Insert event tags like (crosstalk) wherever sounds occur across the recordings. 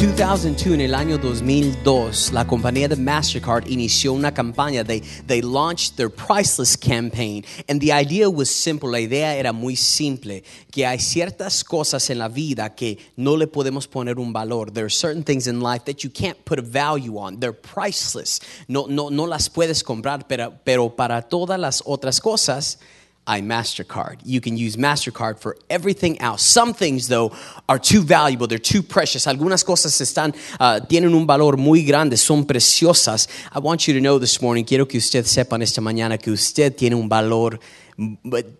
In 2002, en el año 2002, la compañía de MasterCard inició una campaña. They, they launched their priceless campaign. And the idea was simple. La idea era muy simple. Que hay ciertas cosas en la vida que no le podemos poner un valor. There are certain things in life that you can't put a value on. They're priceless. No, no, no las puedes comprar, pero, pero para todas las otras cosas, I MasterCard. You can use MasterCard for everything else. Some things, though, are too valuable, they're too precious. Algunas cosas están, uh, tienen un valor muy grande, son preciosas. I want you to know this morning, quiero que usted sepan esta mañana que usted tiene un valor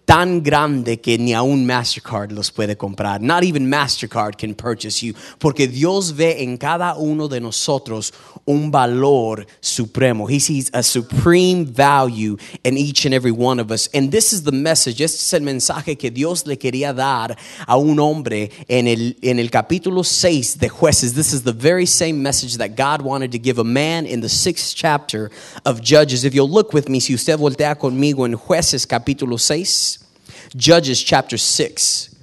tan grande que ni aún Mastercard los puede comprar. Not even Mastercard can purchase you. Porque Dios ve en cada uno de nosotros un valor supremo. He sees a supreme value in each and every one of us. And this is the message. Este es el mensaje que Dios le quería dar a un hombre en el, en el capítulo 6 de Jueces. This is the very same message that God wanted to give a man in the sixth chapter of Judges. If you'll look with me, si usted voltea conmigo en Jueces capítulo 6, Judges chapter 6.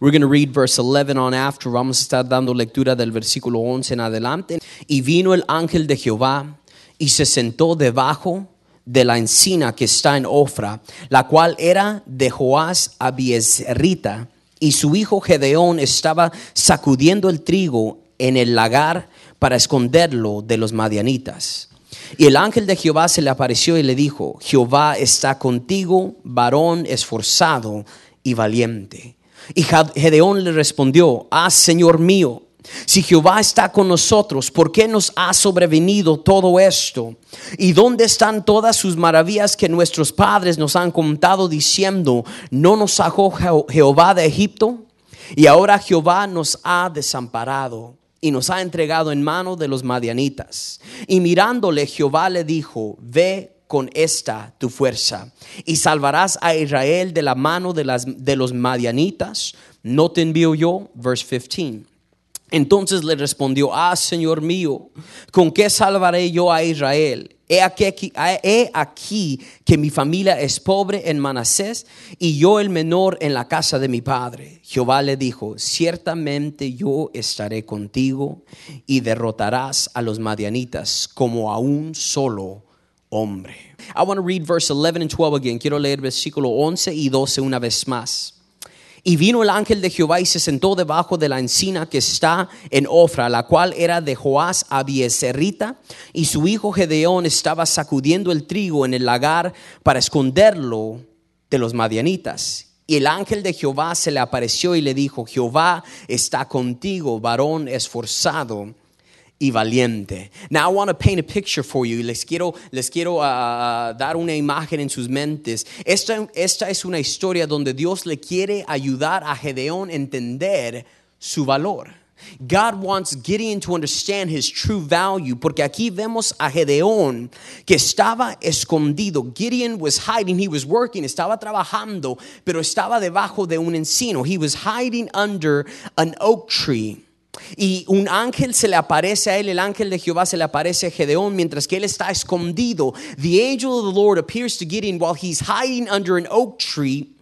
We're going to read verse 11 on after. Vamos a estar dando lectura del versículo 11 en adelante. Y vino el ángel de Jehová y se sentó debajo de la encina que está en Ofra, la cual era de Joás Abiezrita, y su hijo Gedeón estaba sacudiendo el trigo en el lagar para esconderlo de los madianitas. Y el ángel de Jehová se le apareció y le dijo, Jehová está contigo, varón esforzado y valiente. Y Gedeón le respondió, ah, Señor mío, si Jehová está con nosotros, ¿por qué nos ha sobrevenido todo esto? ¿Y dónde están todas sus maravillas que nuestros padres nos han contado diciendo, no nos sacó Jehová de Egipto? Y ahora Jehová nos ha desamparado y nos ha entregado en mano de los madianitas. Y mirándole Jehová le dijo, ve con esta tu fuerza y salvarás a Israel de la mano de, las, de los madianitas. ¿No te envío yo? Verse 15. Entonces le respondió, ah, Señor mío, ¿con qué salvaré yo a Israel? He aquí, he aquí, que mi familia es pobre en Manasés y yo el menor en la casa de mi padre. Jehová le dijo, ciertamente yo estaré contigo y derrotarás a los madianitas como a un solo hombre. I want to read verse 11 and 12 again. Quiero leer versículo 11 y 12 una vez más. Y vino el ángel de Jehová y se sentó debajo de la encina que está en Ofra, la cual era de Joás Abieserita, y su hijo Gedeón estaba sacudiendo el trigo en el lagar para esconderlo de los madianitas. Y el ángel de Jehová se le apareció y le dijo, Jehová está contigo, varón esforzado y valiente. Now I want to paint a picture for you. Les quiero, les quiero uh, dar una imagen en sus mentes. Esta, esta es una historia donde Dios le quiere ayudar a Gedeón a entender su valor. God wants Gideon to understand his true value, porque aquí vemos a Gedeón que estaba escondido. Gideon was hiding, he was working, estaba trabajando, pero estaba debajo de un encino. He was hiding under an oak tree. Y un ángel se le aparece a él, el ángel de Jehová se le aparece a Gedeón mientras que él está escondido. The angel of the Lord appears to Gideon while he's hiding under an oak tree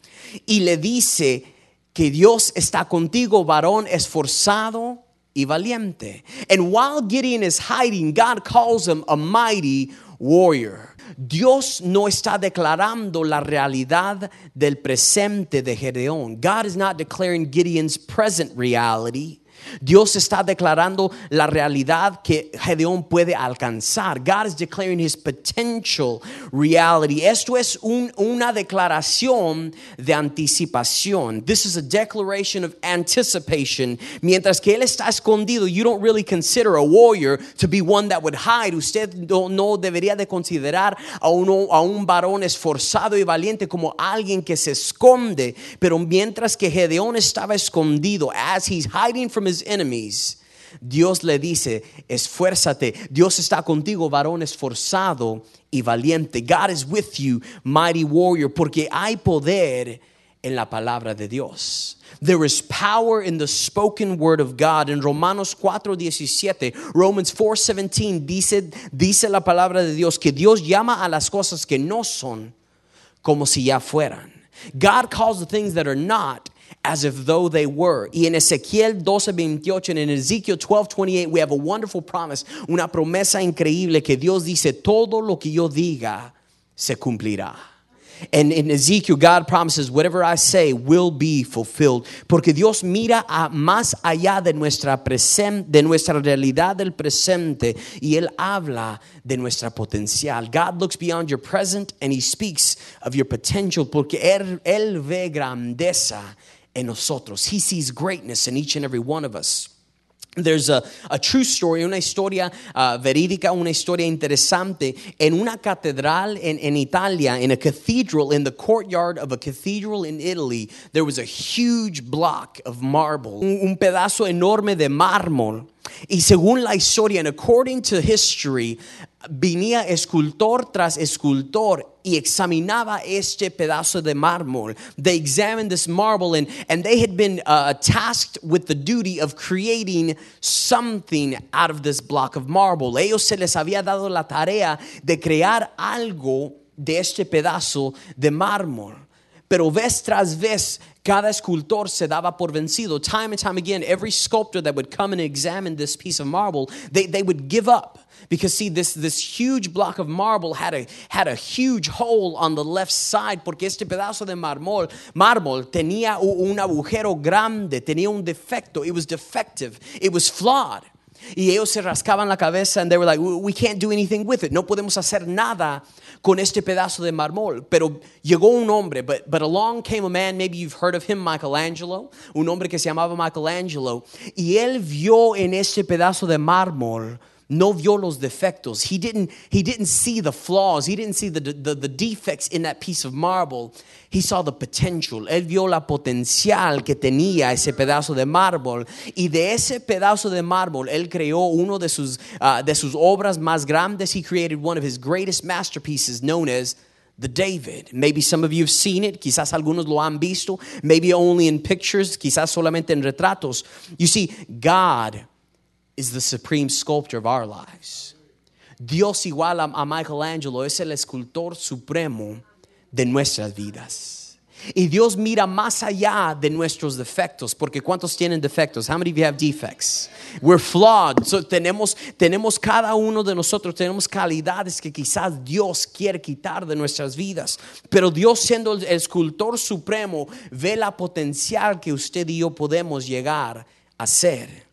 y le dice que Dios está contigo, varón esforzado y valiente. And while Gideon is hiding, God calls him a mighty warrior. Dios no está declarando la realidad del presente de Gedeón. God is not declaring Gideon's present reality. Dios está declarando la realidad que Gedeón puede alcanzar. God is declaring his potential reality. Esto es un, una declaración de anticipación. This is a declaration of anticipation. Mientras que él está escondido, you don't really consider a warrior to be one that would hide. Usted no, no debería de considerar a, uno, a un varón esforzado y valiente como alguien que se esconde. Pero mientras que Gedeón estaba escondido, as he's hiding from his enemies, Dios le dice, esfuérzate, Dios está contigo, varón esforzado y valiente. God is with you, mighty warrior, porque hay poder en la palabra de Dios. There is power in the spoken word of God. En Romanos 4:17, Romans 4:17 dice, dice la palabra de Dios que Dios llama a las cosas que no son como si ya fueran. God calls the things that are not as if though they were. Y en Ezequiel 12:28 and in Ezekiel 12:28 we have a wonderful promise, una promesa increíble que Dios dice, todo lo que yo diga se cumplirá. And in Ezekiel, God promises, whatever I say will be fulfilled. Porque Dios mira a más allá de nuestra, presen de nuestra realidad del presente y Él habla de nuestra potencial. God looks beyond your present and He speaks of your potential porque Él, él ve grandeza en nosotros. He sees greatness in each and every one of us. There's a, a, true story, una historia uh, verídica, una historia interesante. En una catedral en, en Italia, in a cathedral, in the courtyard of a cathedral in Italy, there was a huge block of marble, un, un pedazo enorme de mármol. Y según la historia, and according to history, venía escultor tras escultor y examinaba este pedazo de mármol. They examined this marble and, and they had been uh, tasked with the duty of creating something out of this block of marble. Ellos se les había dado la tarea de crear algo de este pedazo de mármol. Pero vez tras vez, cada escultor se daba por vencido. Time and time again, every sculptor that would come and examine this piece of marble, they, they would give up. Because see, this, this huge block of marble had a, had a huge hole on the left side, porque este pedazo de mármol, mármol tenía un agujero grande, tenía un defecto. It was defective, it was flawed. Y ellos se rascaban la cabeza and they were like, we can't do anything with it. No podemos hacer nada con este pedazo de mármol. Pero llegó un hombre, but, but along came a man, maybe you've heard of him, Michelangelo, un hombre que se llamaba Michelangelo, y él vio en este pedazo de mármol no vio los defectos. He didn't, he didn't see the flaws. He didn't see the, the, the, defects in that piece of marble. He saw the potential. Él vio la potencial que tenía ese pedazo de mármol. Y de ese pedazo de mármol, él creó uno de sus, uh, de sus obras más grandes. He created one of his greatest masterpieces known as the David. Maybe some of you have seen it, quizás algunos lo han visto, maybe only in pictures, quizás solamente en retratos. You see, God is the supreme sculptor of our lives. Dios igual a, Michelangelo es el escultor supremo de nuestras vidas. Y Dios mira más allá de nuestros defectos, porque ¿cuántos tienen defectos? How many of you have defects? We're flawed. So tenemos, tenemos cada uno de nosotros, tenemos calidades que quizás Dios quiere quitar de nuestras vidas. Pero Dios siendo el escultor supremo, ve la potencial que usted y yo podemos llegar a ser.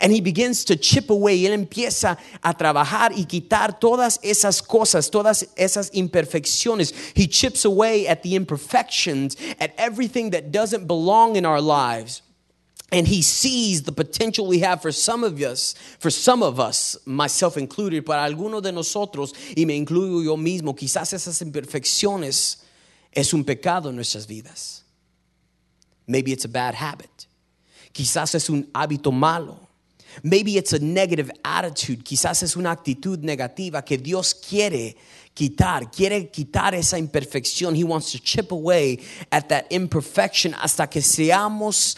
And he begins to chip away. Él empieza a trabajar y quitar todas esas cosas, todas esas imperfecciones. He chips away at the imperfections, at everything that doesn't belong in our lives. And he sees the potential we have for some of us, for some of us, myself included, para algunos de nosotros, y me incluyo yo mismo, quizás esas imperfecciones es un pecado en nuestras vidas. Maybe it's a bad habit. Quizás es un hábito malo. Maybe it's a negative attitude, quizás es una actitud negativa que Dios quiere quitar, quiere quitar esa imperfección. He wants to chip away at that imperfection hasta que seamos,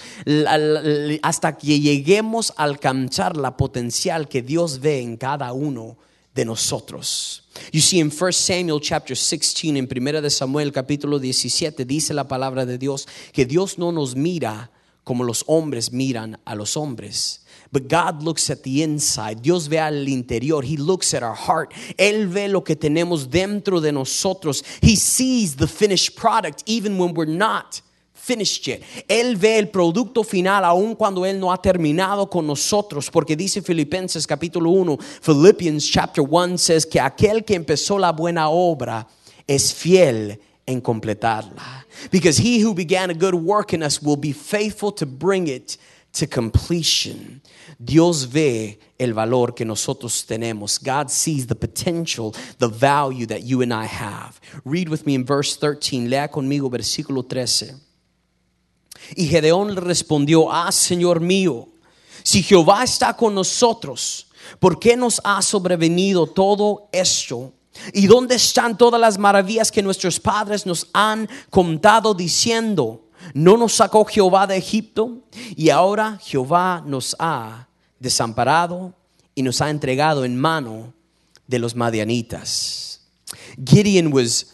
hasta que lleguemos a alcanzar la potencial que Dios ve en cada uno de nosotros. You see in 1 Samuel chapter 16 en Primera de Samuel capítulo 17 dice la palabra de Dios que Dios no nos mira como los hombres miran a los hombres. But God looks at the inside. Dios ve al interior. He looks at our heart. Él ve lo que tenemos dentro de nosotros. He sees the finished product even when we're not finished yet. Él ve el producto final aun cuando él no ha terminado con nosotros, porque dice Filipenses capítulo 1, Philippians chapter 1 says que aquel que empezó la buena obra es fiel en completarla. Because he who began a good work in us will be faithful to bring it to completion. Dios ve el valor que nosotros tenemos. God sees the potential, the value that you and I have. Read with me in verse 13. Lea conmigo versículo 13. Y Gedeón le respondió, ah, Señor mío, si Jehová está con nosotros, ¿por qué nos ha sobrevenido todo esto? ¿Y dónde están todas las maravillas que nuestros padres nos han contado diciendo? ¿No nos sacó Jehová de Egipto? Y ahora Jehová nos ha desamparado y nos ha entregado en mano de los madianitas. Gideon was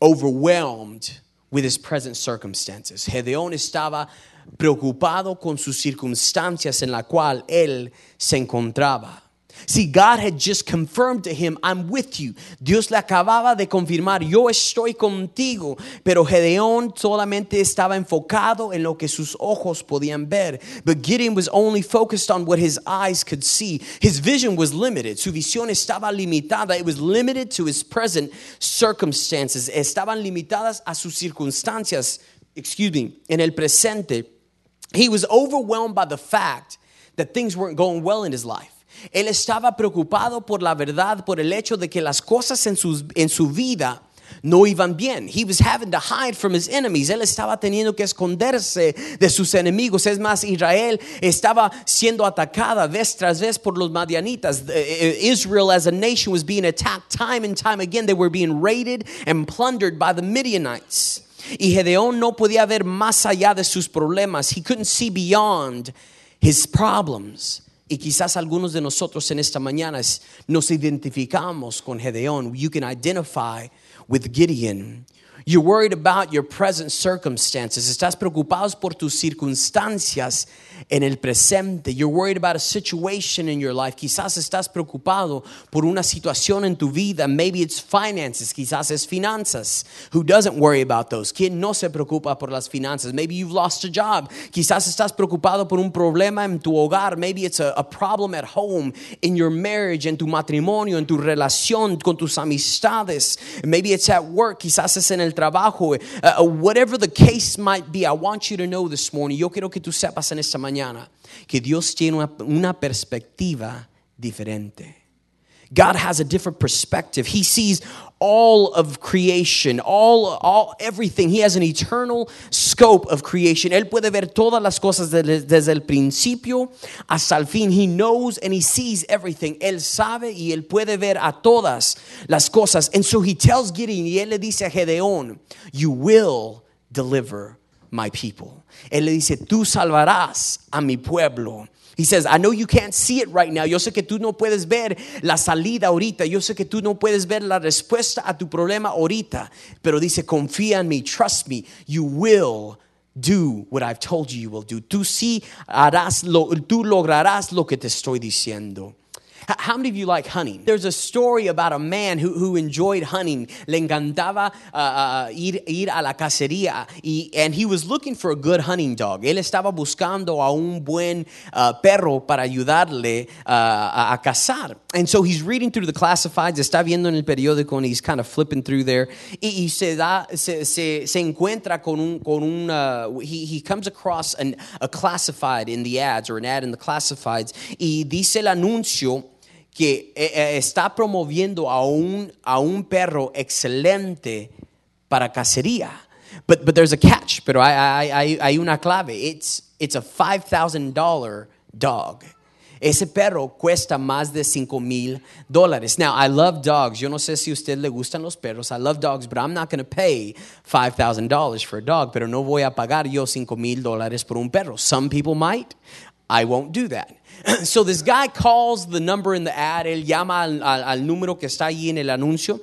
overwhelmed with his present circumstances. Gedeón estaba preocupado con sus circunstancias en la cual él se encontraba. See, God had just confirmed to him, I'm with you. Dios le acababa de confirmar, yo estoy contigo. Pero Gedeón solamente estaba enfocado en lo que sus ojos podían ver. But Gideon was only focused on what his eyes could see. His vision was limited. Su visión estaba limitada. It was limited to his present circumstances. Estaban limitadas a sus circunstancias, excuse me, en el presente. He was overwhelmed by the fact that things weren't going well in his life. Él estaba preocupado por la verdad, por el hecho de que las cosas en, en su vida no iban bien. He was having to hide from his enemies. Él estaba teniendo que esconderse de sus enemigos. Es más, Israel estaba siendo atacada vez tras vez por los madianitas. Eh, Israel as a nation was being attacked time and time again. They were being raided and plundered by the Midianites. Y Gedeón no podía ver más allá de sus problemas. He couldn't see beyond his problems. Y quizás algunos de nosotros en esta mañana nos identificamos con Gedeón. You can identify with Gideon. You're worried about your present circumstances. Estás preocupados por tus circunstancias en el presente. You're worried about a situation in your life. Quizás estás preocupado por una situación en tu vida. Maybe it's finances. Quizás es finanzas. Who doesn't worry about those? ¿Quién no se preocupa por las finanzas? Maybe you've lost a job. Quizás estás preocupado por un problema en tu hogar. Maybe it's a, a problem at home, in your marriage, en tu matrimonio, en tu relación con tus amistades. Maybe it's at work. Quizás es en el trabajo, uh, whatever the case might be, I want you to know this morning, yo quiero que tú sepas en esta mañana que Dios tiene una, una perspectiva diferente. God has a different perspective. He sees all of creation, all, all, everything. He has an eternal scope of creation. Él puede ver todas las cosas desde, el principio hasta el fin. He knows and he sees everything. Él sabe y él puede ver a todas las cosas. And so he tells Gideon, y él le dice a Gedeón, you will deliver my people. Él le dice, tú salvarás a mi pueblo. He says, I know you can't see it right now. Yo sé que tú no puedes ver la salida ahorita. Yo sé que tú no puedes ver la respuesta a tu problema ahorita. Pero dice, confía en mí, trust me. You will do what I've told you you will do. Tú sí harás lo, tú lograrás lo que te estoy diciendo. How many of you like hunting? There's a story about a man who, who enjoyed hunting. Le encantaba uh, uh, ir, ir a la cacería. Y, and he was looking for a good hunting dog. Él estaba buscando a un buen uh, perro para ayudarle uh, a, a, cazar. And so he's reading through the classifieds. Está viendo en el periódico and he's kind of flipping through there. Y, y se, da, se, se, se encuentra con un, con un uh, he, he comes across an, a classified in the ads or an ad in the classifieds. Y dice el anuncio que eh, eh, está promoviendo a un, a un perro excelente para cacería. But, but there's a catch, pero hay, hay, una clave. It's, it's a $5,000 dog. Ese perro cuesta más de 5 mil dólares. Now, I love dogs. Yo no sé si a usted le gustan los perros. I love dogs, but I'm not going to pay $5,000 for a dog. Pero no voy a pagar yo 5 mil dólares por un perro. Some people might. I won't do that. (clears throat) so this guy calls the number in the ad, él llama al, al, número que está ahí en el anuncio,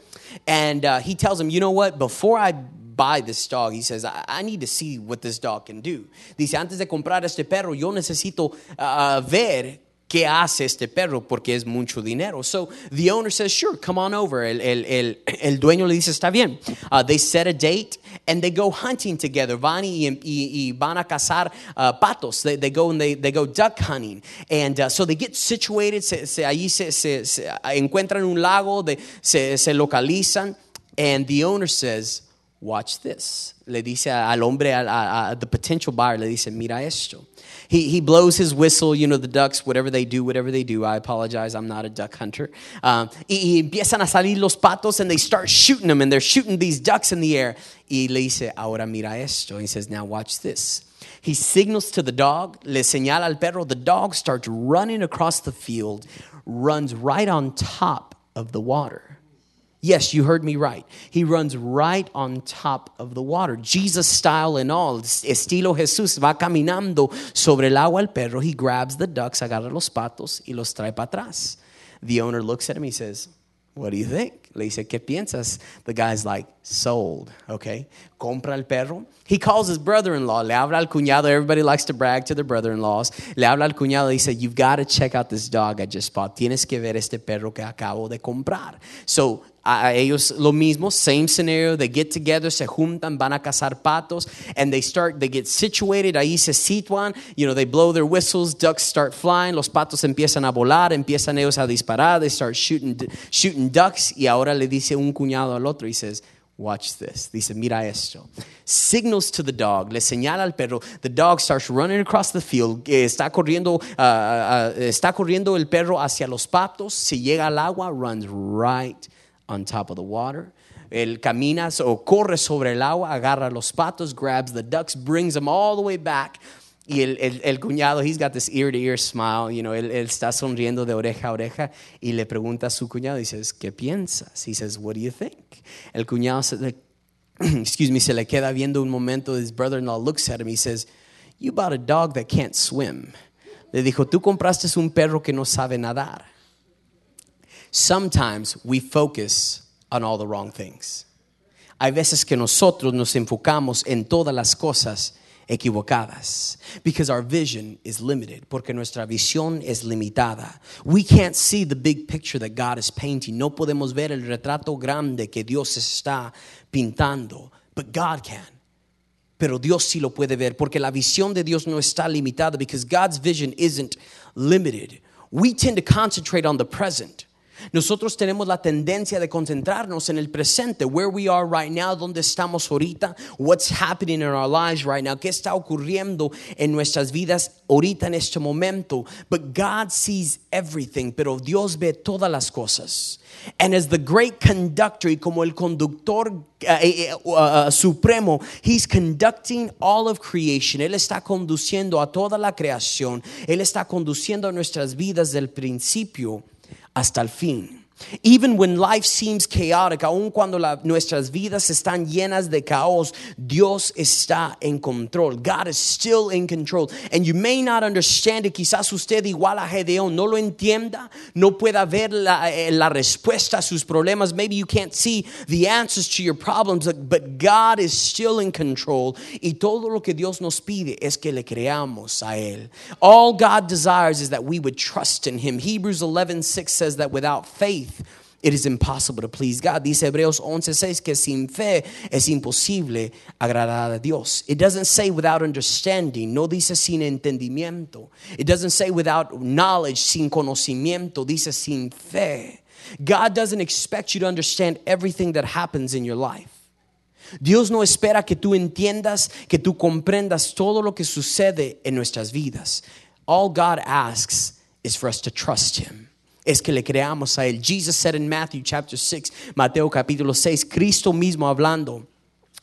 and uh, he tells him, you know what, before I buy this dog, he says, I, I, need to see what this dog can do. Dice, antes de comprar este perro, yo necesito uh, ver ¿qué hace este perro? Porque es mucho dinero. So the owner says, sure, come on over. El, el, el, el dueño le dice, está bien. Uh, they set a date and they go hunting together. Van y, y, y van a cazar uh, patos. They, they, go and they, they go duck hunting. And uh, so they get situated. Se, se, allí se, se, se, encuentran un lago, de, se, se localizan. And the owner says, watch this. Le dice al hombre, a, a, a the potential buyer, le dice, mira esto. He, he blows his whistle, you know, the ducks, whatever they do, whatever they do. I apologize, I'm not a duck hunter. Um, y, empiezan a salir los patos and they start shooting them and they're shooting these ducks in the air. Y le dice, ahora mira esto. He says, now watch this. He signals to the dog, le señala al perro. The dog starts running across the field, runs right on top of the water. Yes, you heard me right. He runs right on top of the water. Jesus style and all. Estilo Jesús va caminando sobre el agua el perro. He grabs the ducks, agarra los patos y los trae para atrás. The owner looks at him. He says, What do you think? Le dice, ¿qué piensas? The guy's like, sold, okay? Compra el perro. He calls his brother-in-law. Le habla al cuñado. Everybody likes to brag to their brother-in-laws. Le habla al cuñado. He said, you've got to check out this dog I just bought. Tienes que ver este perro que acabo de comprar. So, a ellos lo mismo, same scenario, they get together, se juntan, van a cazar patos, and they start, they get situated, ahí se situan, you know, they blow their whistles, ducks start flying, los patos empiezan a volar, empiezan ellos a disparar, they start shooting, shooting ducks, y ahora le dice un cuñado al otro, y says, Watch this. Dice, mira esto. Signals to the dog. Le señala al perro. The dog starts running across the field. Está corriendo, uh, uh, está corriendo el perro hacia los patos. Si llega al agua, runs right on top of the water. Él camina o corre sobre el agua, agarra los patos, grabs the ducks, brings them all the way back. Y el, el, el cuñado, he's got this ear to ear smile, you know, él, él, está sonriendo de oreja a oreja y le pregunta a su cuñado, dices, ¿qué piensas? He says, what do you think? El cuñado se le, (clears throat) excuse me, se le queda viendo un momento, his brother-in-law looks at him, he says, you bought a dog that can't swim. Le dijo, tú compraste un perro que no sabe nadar. Sometimes we focus on all the wrong things. Hay veces que nosotros nos enfocamos en todas las cosas equivocadas. Because our vision is limited porque nuestra visión es limitada. We can't see the big picture that God is painting. No podemos ver el retrato grande que Dios está pintando but God can. Pero Dios sí lo puede ver porque la visión de Dios no está limitada because God's vision isn't limited. We tend to concentrate on the present Nosotros tenemos la tendencia de concentrarnos en el presente, where we are right now, donde estamos ahorita, what's happening in our lives right now, qué está ocurriendo en nuestras vidas ahorita en este momento. But God sees everything, pero Dios ve todas las cosas. And as the great conductor y como el conductor uh, uh, supremo, he's conducting all of creation. Él está conduciendo a toda la creación. Él está conduciendo nuestras vidas del principio hasta el fin. Even when life seems chaotic, aun cuando la, nuestras vidas están llenas de caos, Dios está en control. God is still in control. And you may not understand it. Quizás usted igual a Gedeón no lo entienda, no pueda ver la, eh, la respuesta a sus problemas. Maybe you can't see the answers to your problems, but God is still in control. Y todo lo que Dios nos pide es que le creamos a Él. All God desires is that we would trust in Him. Hebrews 11:6 says that without faith, it is impossible to please God. Dice Hebreos 11:6 que sin fe es imposible agradar a Dios. It doesn't say without understanding, no dice sin entendimiento. It doesn't say without knowledge, sin conocimiento, dice sin fe. God doesn't expect you to understand everything that happens in your life. Dios no espera que tú entiendas, que tú comprendas todo lo que sucede en nuestras vidas. All God asks is for us to trust Him es que le creamos a Él. Jesus said in Matthew chapter 6, Mateo capítulo 6, Cristo mismo hablando.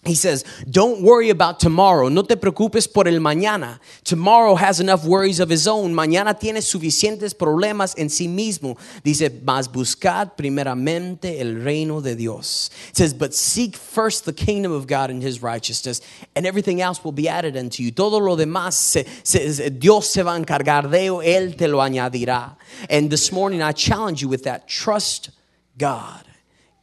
He says, Don't worry about tomorrow. No te preocupes por el mañana. Tomorrow has enough worries of his own. Mañana tiene suficientes problemas en sí mismo. Dice, Mas buscad primeramente el reino de Dios. It says, But seek first the kingdom of God and his righteousness, and everything else will be added unto you. Todo lo demás, se, se, Dios se va a encargar de ello, Él te lo añadirá. And this morning I challenge you with that. Trust God.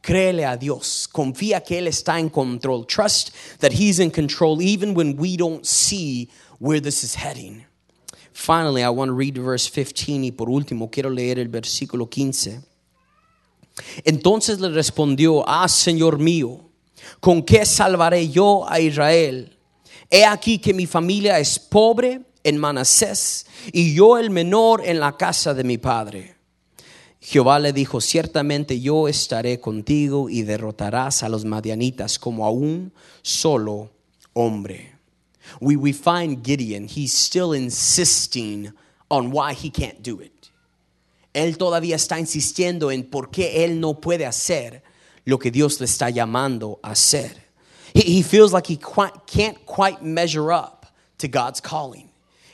Créele a Dios. Confía que Él está en control. Trust that He's in control even when we don't see where this is heading. Finally, I want to read verse 15 y por último quiero leer el versículo 15. Entonces le respondió, ah, Señor mío, ¿con qué salvaré yo a Israel? He aquí que mi familia es pobre en Manasés y yo el menor en la casa de mi padre. Jehová le dijo, ciertamente yo estaré contigo y derrotarás a los madianitas como a un solo hombre. We, we find Gideon, he's still insisting on why he can't do it. Él todavía está insistiendo en por qué él no puede hacer lo que Dios le está llamando a hacer. He, he feels like he quite, can't quite measure up to God's calling.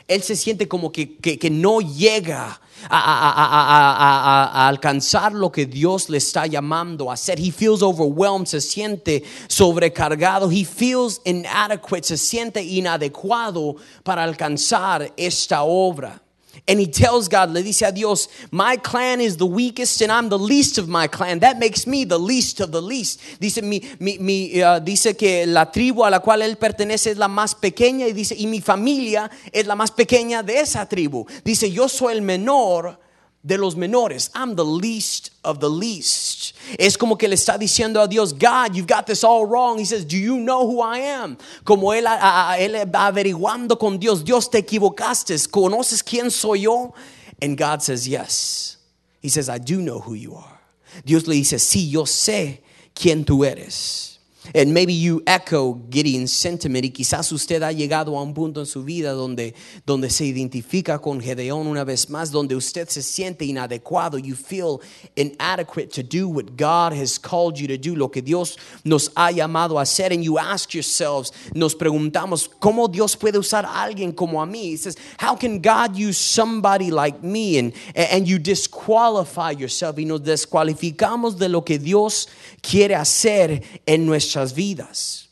Él se siente como que, que, no llega a, a, a, alcanzar lo que Dios le está llamando a hacer. He feels overwhelmed, se siente sobrecargado. He feels inadequate, se siente inadecuado para alcanzar esta obra. And he tells God, le dice a Dios, my clan is the weakest and I'm the least of my clan. That makes me the least of the least. Dice, mi, mi, mi, uh, dice que la tribu a la cual él pertenece es la más pequeña y dice, y mi familia es la más pequeña de esa tribu. Dice, yo soy el menor de los menores. I'm the least of the least. Es como que le está diciendo a Dios, God, you've got this all wrong. He says, Do you know who I am? Como él, a, averiguando con Dios, Dios te equivocaste. ¿Conoces quién soy yo? And God says, Yes. He says, I do know who you are. Dios le dice, Sí, yo sé quién tú eres. And maybe you echo Gideon's sentiment y quizás usted ha llegado a un punto en su vida donde, donde se identifica con Gedeón una vez más, donde usted se siente inadecuado. You feel inadequate to do what God has called you to do, lo que Dios nos ha llamado a hacer. And you ask yourselves, nos preguntamos, ¿cómo Dios puede usar a alguien como a mí? He says, how can God use somebody like me? And, and you disqualify yourself y nos descualificamos de lo que Dios quiere hacer en nuestra nuestras vidas.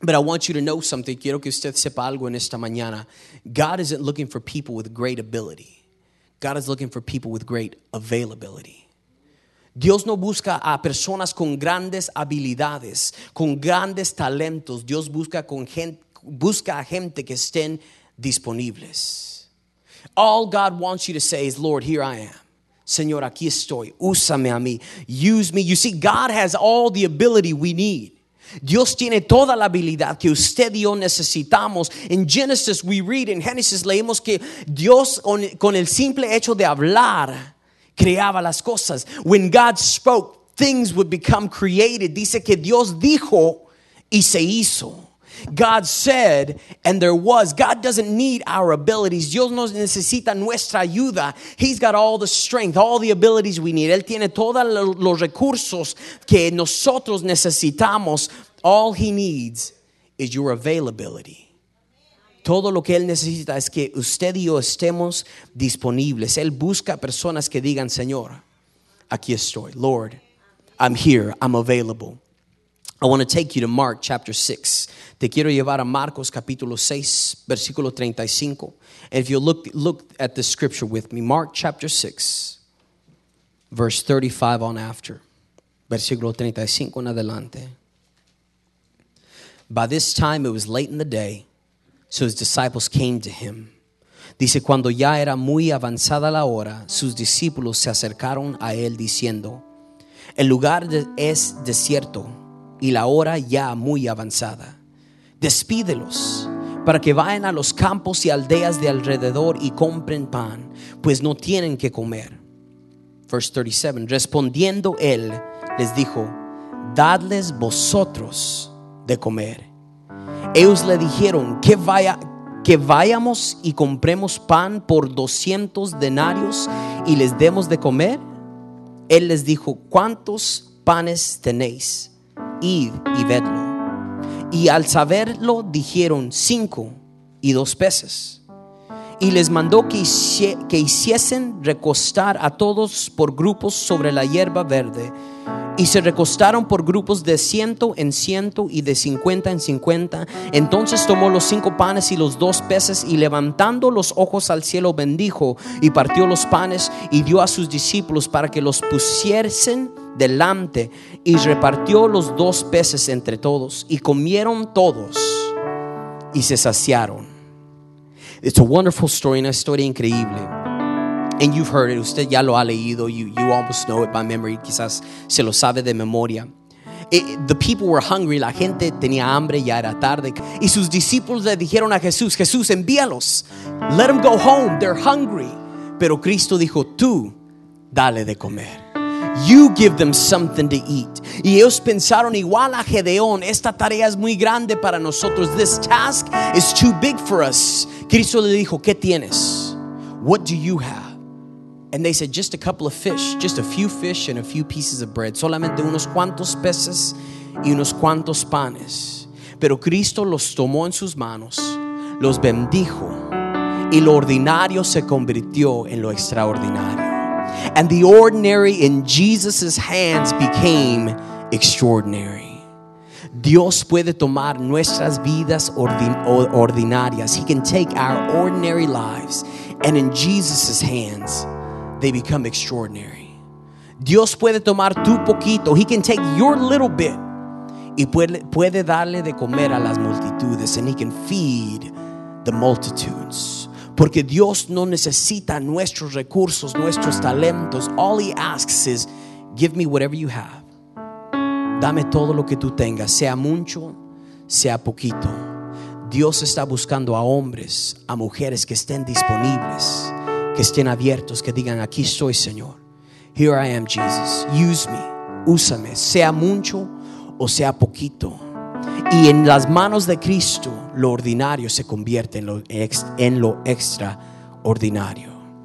But I want you to know something. Quiero que usted sepa algo en esta mañana. God isn't looking for people with great ability. God is looking for people with great availability. Dios no busca a personas con grandes habilidades, con grandes talentos. Dios busca, con gente, busca a gente que estén disponibles. All God wants you to say is, Lord, here I am. Señor, aquí estoy. Úsame a mí. Use me. You see, God has all the ability we need. Dios tiene toda la habilidad que usted y yo necesitamos. En Genesis we read, en Génesis leemos que Dios con el simple hecho de hablar creaba las cosas. When God spoke, things would become created. Dice que Dios dijo y se hizo. God said, and there was. God doesn't need our abilities. Dios no necesita nuestra ayuda. He's got all the strength, all the abilities we need. Él tiene todos los recursos que nosotros necesitamos. All he needs is your availability. Todo lo que Él necesita es que usted y yo estemos disponibles. Él busca personas que digan, Señor, aquí estoy. Lord, I'm here, I'm available. I want to take you to Mark chapter 6. Te quiero llevar a Marcos capítulo 6, versículo 35. And if you look, look at the scripture with me, Mark chapter 6, verse 35 on after. Versículo 35 en adelante. By this time it was late in the day, so his disciples came to him. Dice, cuando ya era muy avanzada la hora, sus discípulos se acercaron a él diciendo, el lugar es desierto y la hora ya muy avanzada. Despídelos para que vayan a los campos y aldeas de alrededor y compren pan, pues no tienen que comer. Verse 37. Respondiendo él, les dijo, dadles vosotros de comer. Ellos le dijeron que vaya que vayamos y compremos pan por 200 denarios y les demos de comer. Él les dijo, ¿cuántos panes tenéis? Id y. Y al saberlo dijeron cinco y dos peces. Y les mandó que, que hiciesen recostar a todos por grupos sobre la hierba verde. Y se recostaron por grupos de ciento en ciento y de cincuenta en cincuenta. Entonces tomó los cinco panes y los dos peces y levantando los ojos al cielo bendijo y partió los panes y dio a sus discípulos para que los pusiesen delante y repartió los dos peces entre todos y comieron todos y se saciaron. It's a wonderful story, una historia increíble. And you've heard it, usted ya lo ha leído, you, you almost know it by memory, quizás se lo sabe de memoria. It, the people were hungry, la gente tenía hambre, ya era tarde. Y sus discípulos le dijeron a Jesús, Jesús, envíalos. Let them go home, they're hungry. Pero Cristo dijo, tú, dale de comer. You give them something to eat. Y ellos pensaron igual a Gedeón, esta tarea es muy grande para nosotros. This task is too big for us. Cristo le dijo, ¿qué tienes? What do you have? And they said, just a couple of fish, just a few fish and a few pieces of bread. Solamente unos cuantos peces y unos cuantos panes. Pero Cristo los tomó en sus manos, los bendijo y lo ordinario se convirtió en lo extraordinario. And the ordinary in Jesus' hands became extraordinary. Dios puede tomar nuestras vidas ordinarias. He can take our ordinary lives And in Jesus' hands, they become extraordinary. Dios puede tomar tu poquito. He can take your little bit y puede, puede darle de comer a las multitudes. And he can feed the multitudes. Porque Dios no necesita nuestros recursos, nuestros talentos. All he asks is, give me whatever you have. Dame todo lo que tú tengas, sea mucho, sea poquito. Dios está buscando a hombres, a mujeres que estén disponibles, que estén abiertos, que digan, aquí estoy, Señor. Here I am, Jesus. Use me, úsame, sea mucho o sea poquito. Y en las manos de Cristo, lo ordinario se convierte en lo, extraordinario.